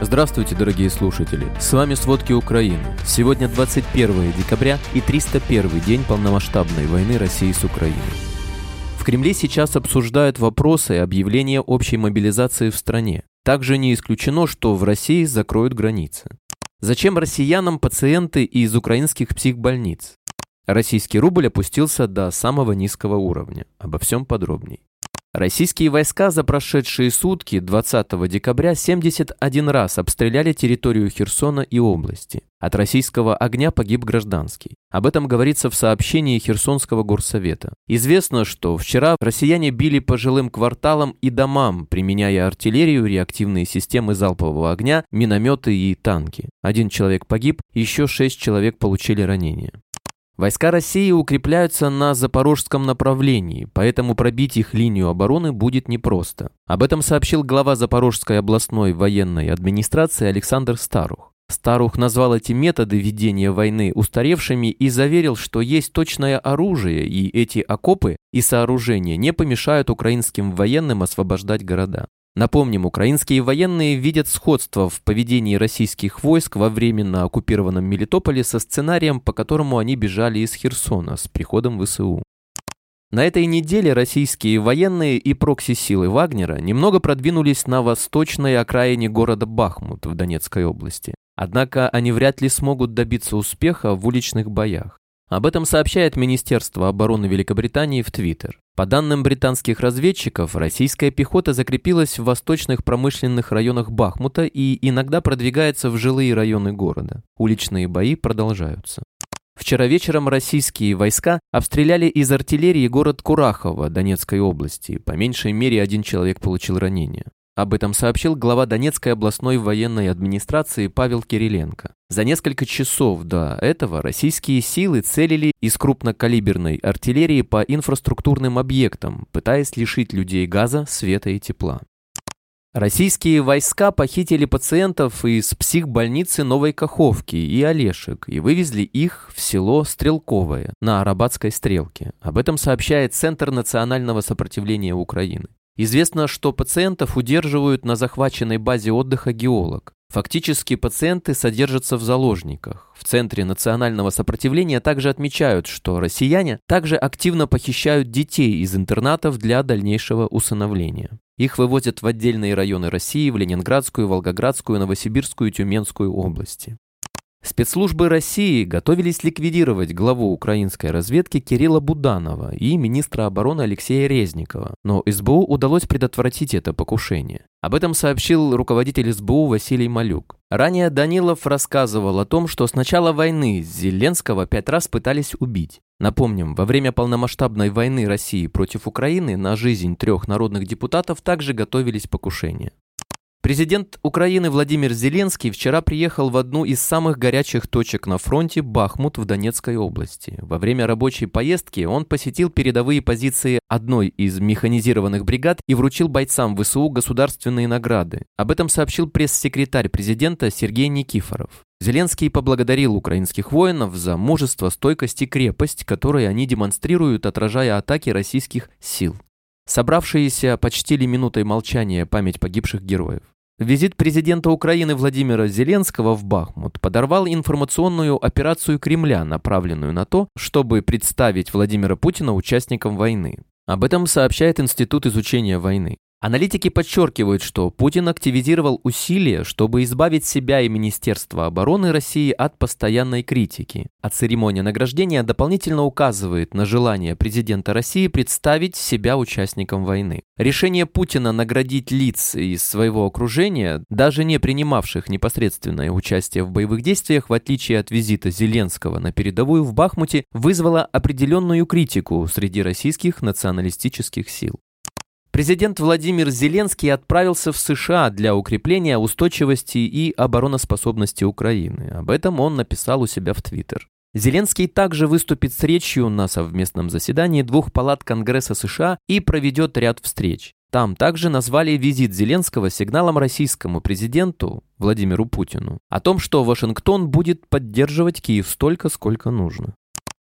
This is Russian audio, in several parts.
Здравствуйте, дорогие слушатели! С вами «Сводки Украины». Сегодня 21 декабря и 301 день полномасштабной войны России с Украиной. В Кремле сейчас обсуждают вопросы объявления общей мобилизации в стране. Также не исключено, что в России закроют границы. Зачем россиянам пациенты из украинских психбольниц? Российский рубль опустился до самого низкого уровня. Обо всем подробней. Российские войска за прошедшие сутки 20 декабря 71 раз обстреляли территорию Херсона и области. От российского огня погиб гражданский. Об этом говорится в сообщении Херсонского горсовета. Известно, что вчера россияне били по жилым кварталам и домам, применяя артиллерию, реактивные системы залпового огня, минометы и танки. Один человек погиб, еще шесть человек получили ранения. Войска России укрепляются на запорожском направлении, поэтому пробить их линию обороны будет непросто. Об этом сообщил глава Запорожской областной военной администрации Александр Старух. Старух назвал эти методы ведения войны устаревшими и заверил, что есть точное оружие, и эти окопы и сооружения не помешают украинским военным освобождать города. Напомним, украинские военные видят сходство в поведении российских войск во временно оккупированном Мелитополе со сценарием, по которому они бежали из Херсона с приходом ВСУ. На этой неделе российские военные и прокси-силы Вагнера немного продвинулись на восточной окраине города Бахмут в Донецкой области. Однако они вряд ли смогут добиться успеха в уличных боях. Об этом сообщает Министерство обороны Великобритании в Твиттер. По данным британских разведчиков, российская пехота закрепилась в восточных промышленных районах Бахмута и иногда продвигается в жилые районы города. Уличные бои продолжаются. Вчера вечером российские войска обстреляли из артиллерии город Курахово Донецкой области. По меньшей мере один человек получил ранение. Об этом сообщил глава Донецкой областной военной администрации Павел Кириленко. За несколько часов до этого российские силы целили из крупнокалиберной артиллерии по инфраструктурным объектам, пытаясь лишить людей газа, света и тепла. Российские войска похитили пациентов из психбольницы Новой Каховки и Олешек и вывезли их в село Стрелковое на Арабатской стрелке. Об этом сообщает Центр национального сопротивления Украины. Известно, что пациентов удерживают на захваченной базе отдыха геолог. Фактически пациенты содержатся в заложниках. В Центре национального сопротивления также отмечают, что россияне также активно похищают детей из интернатов для дальнейшего усыновления. Их вывозят в отдельные районы России, в Ленинградскую, Волгоградскую, Новосибирскую и Тюменскую области. Спецслужбы России готовились ликвидировать главу украинской разведки Кирилла Буданова и министра обороны Алексея Резникова, но СБУ удалось предотвратить это покушение. Об этом сообщил руководитель СБУ Василий Малюк. Ранее Данилов рассказывал о том, что с начала войны Зеленского пять раз пытались убить. Напомним, во время полномасштабной войны России против Украины на жизнь трех народных депутатов также готовились покушения. Президент Украины Владимир Зеленский вчера приехал в одну из самых горячих точек на фронте Бахмут в Донецкой области. Во время рабочей поездки он посетил передовые позиции одной из механизированных бригад и вручил бойцам ВСУ государственные награды. Об этом сообщил пресс-секретарь президента Сергей Никифоров. Зеленский поблагодарил украинских воинов за мужество, стойкость и крепость, которые они демонстрируют, отражая атаки российских сил. Собравшиеся почтили минутой молчания память погибших героев. Визит президента Украины Владимира Зеленского в Бахмут подорвал информационную операцию Кремля, направленную на то, чтобы представить Владимира Путина участником войны. Об этом сообщает Институт изучения войны. Аналитики подчеркивают, что Путин активизировал усилия, чтобы избавить себя и Министерство обороны России от постоянной критики. А церемония награждения дополнительно указывает на желание президента России представить себя участником войны. Решение Путина наградить лиц из своего окружения, даже не принимавших непосредственное участие в боевых действиях, в отличие от визита Зеленского на передовую в Бахмуте, вызвало определенную критику среди российских националистических сил. Президент Владимир Зеленский отправился в США для укрепления устойчивости и обороноспособности Украины. Об этом он написал у себя в Твиттер. Зеленский также выступит с речью на совместном заседании двух палат Конгресса США и проведет ряд встреч. Там также назвали визит Зеленского сигналом российскому президенту Владимиру Путину о том, что Вашингтон будет поддерживать Киев столько, сколько нужно.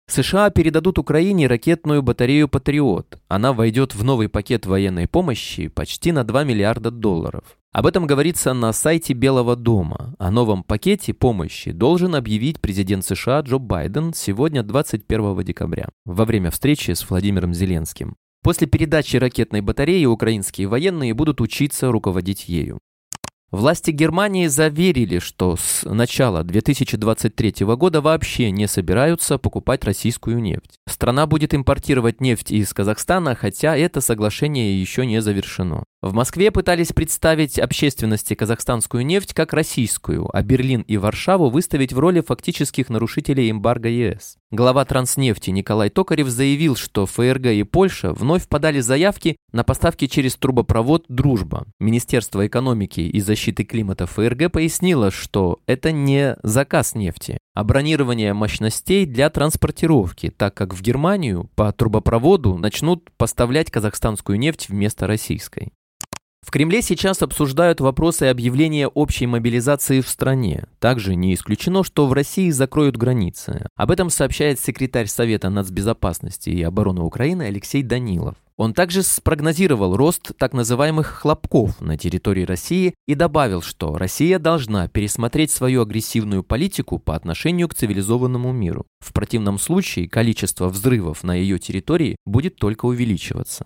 США передадут Украине ракетную батарею «Патриот». Она войдет в новый пакет военной помощи почти на 2 миллиарда долларов. Об этом говорится на сайте Белого дома. О новом пакете помощи должен объявить президент США Джо Байден сегодня 21 декабря во время встречи с Владимиром Зеленским. После передачи ракетной батареи украинские военные будут учиться руководить ею. Власти Германии заверили, что с начала 2023 года вообще не собираются покупать российскую нефть. Страна будет импортировать нефть из Казахстана, хотя это соглашение еще не завершено. В Москве пытались представить общественности казахстанскую нефть как российскую, а Берлин и Варшаву выставить в роли фактических нарушителей эмбарго ЕС. Глава Транснефти Николай Токарев заявил, что ФРГ и Польша вновь подали заявки на поставки через трубопровод «Дружба». Министерство экономики и защиты климата ФРГ пояснило, что это не заказ нефти, а бронирование мощностей для транспортировки, так как в Германию по трубопроводу начнут поставлять казахстанскую нефть вместо российской. В Кремле сейчас обсуждают вопросы объявления общей мобилизации в стране. Также не исключено, что в России закроют границы. Об этом сообщает секретарь Совета нацбезопасности и обороны Украины Алексей Данилов. Он также спрогнозировал рост так называемых «хлопков» на территории России и добавил, что Россия должна пересмотреть свою агрессивную политику по отношению к цивилизованному миру. В противном случае количество взрывов на ее территории будет только увеличиваться.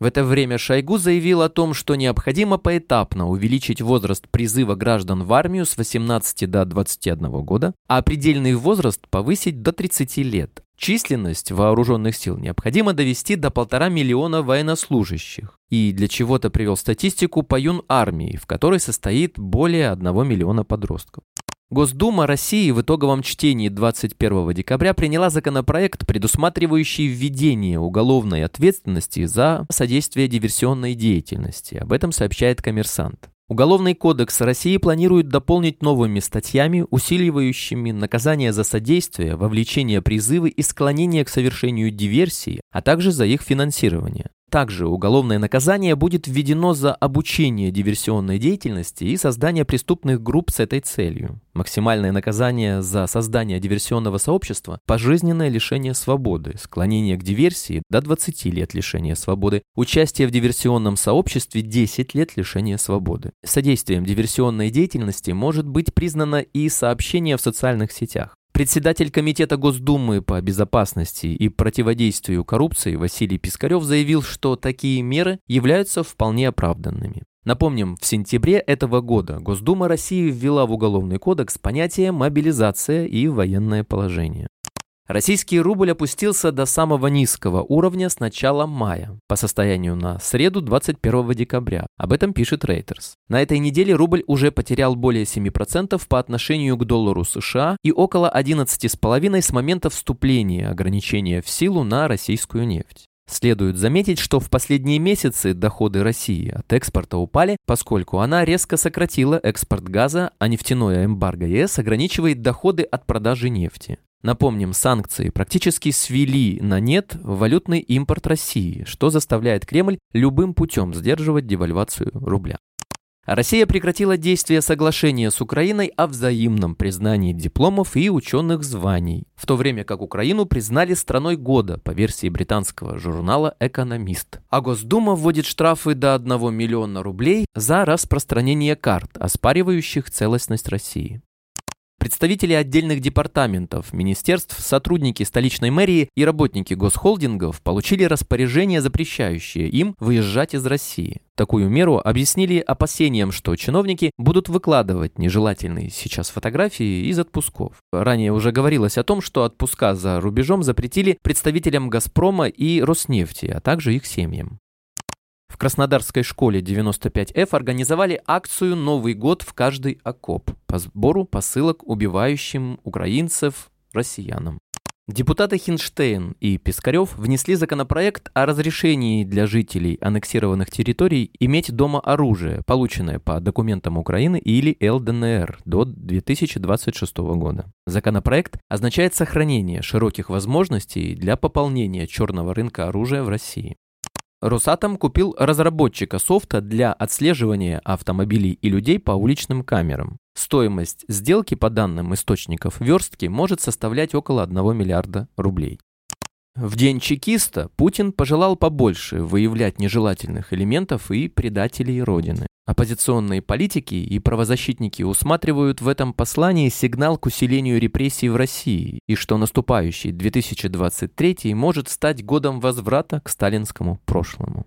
В это время Шойгу заявил о том, что необходимо поэтапно увеличить возраст призыва граждан в армию с 18 до 21 года, а предельный возраст повысить до 30 лет. Численность вооруженных сил необходимо довести до полтора миллиона военнослужащих. И для чего-то привел статистику по юн армии, в которой состоит более 1 миллиона подростков. Госдума России в итоговом чтении 21 декабря приняла законопроект, предусматривающий введение уголовной ответственности за содействие диверсионной деятельности. Об этом сообщает коммерсант. Уголовный кодекс России планирует дополнить новыми статьями, усиливающими наказание за содействие, вовлечение призывы и склонение к совершению диверсии, а также за их финансирование. Также уголовное наказание будет введено за обучение диверсионной деятельности и создание преступных групп с этой целью. Максимальное наказание за создание диверсионного сообщества – пожизненное лишение свободы, склонение к диверсии – до 20 лет лишения свободы, участие в диверсионном сообществе – 10 лет лишения свободы. Содействием диверсионной деятельности может быть признано и сообщение в социальных сетях. Председатель Комитета Госдумы по безопасности и противодействию коррупции Василий Пискарев заявил, что такие меры являются вполне оправданными. Напомним, в сентябре этого года Госдума России ввела в Уголовный кодекс понятие «мобилизация» и «военное положение». Российский рубль опустился до самого низкого уровня с начала мая, по состоянию на среду 21 декабря. Об этом пишет Reuters. На этой неделе рубль уже потерял более 7% по отношению к доллару США и около 11,5% с момента вступления ограничения в силу на российскую нефть. Следует заметить, что в последние месяцы доходы России от экспорта упали, поскольку она резко сократила экспорт газа, а нефтяное эмбарго ЕС ограничивает доходы от продажи нефти. Напомним, санкции практически свели на нет валютный импорт России, что заставляет Кремль любым путем сдерживать девальвацию рубля. Россия прекратила действие соглашения с Украиной о взаимном признании дипломов и ученых званий, в то время как Украину признали страной года по версии британского журнала «Экономист». А Госдума вводит штрафы до 1 миллиона рублей за распространение карт, оспаривающих целостность России. Представители отдельных департаментов, министерств, сотрудники столичной мэрии и работники госхолдингов получили распоряжение, запрещающее им выезжать из России. Такую меру объяснили опасением, что чиновники будут выкладывать нежелательные сейчас фотографии из отпусков. Ранее уже говорилось о том, что отпуска за рубежом запретили представителям «Газпрома» и «Роснефти», а также их семьям. В Краснодарской школе 95F организовали акцию «Новый год в каждый окоп» по сбору посылок убивающим украинцев россиянам. Депутаты Хинштейн и Пискарев внесли законопроект о разрешении для жителей аннексированных территорий иметь дома оружие, полученное по документам Украины или ЛДНР до 2026 года. Законопроект означает сохранение широких возможностей для пополнения черного рынка оружия в России. Росатом купил разработчика софта для отслеживания автомобилей и людей по уличным камерам. Стоимость сделки по данным источников верстки может составлять около 1 миллиарда рублей. В день чекиста Путин пожелал побольше выявлять нежелательных элементов и предателей Родины. Оппозиционные политики и правозащитники усматривают в этом послании сигнал к усилению репрессий в России и что наступающий 2023 может стать годом возврата к сталинскому прошлому.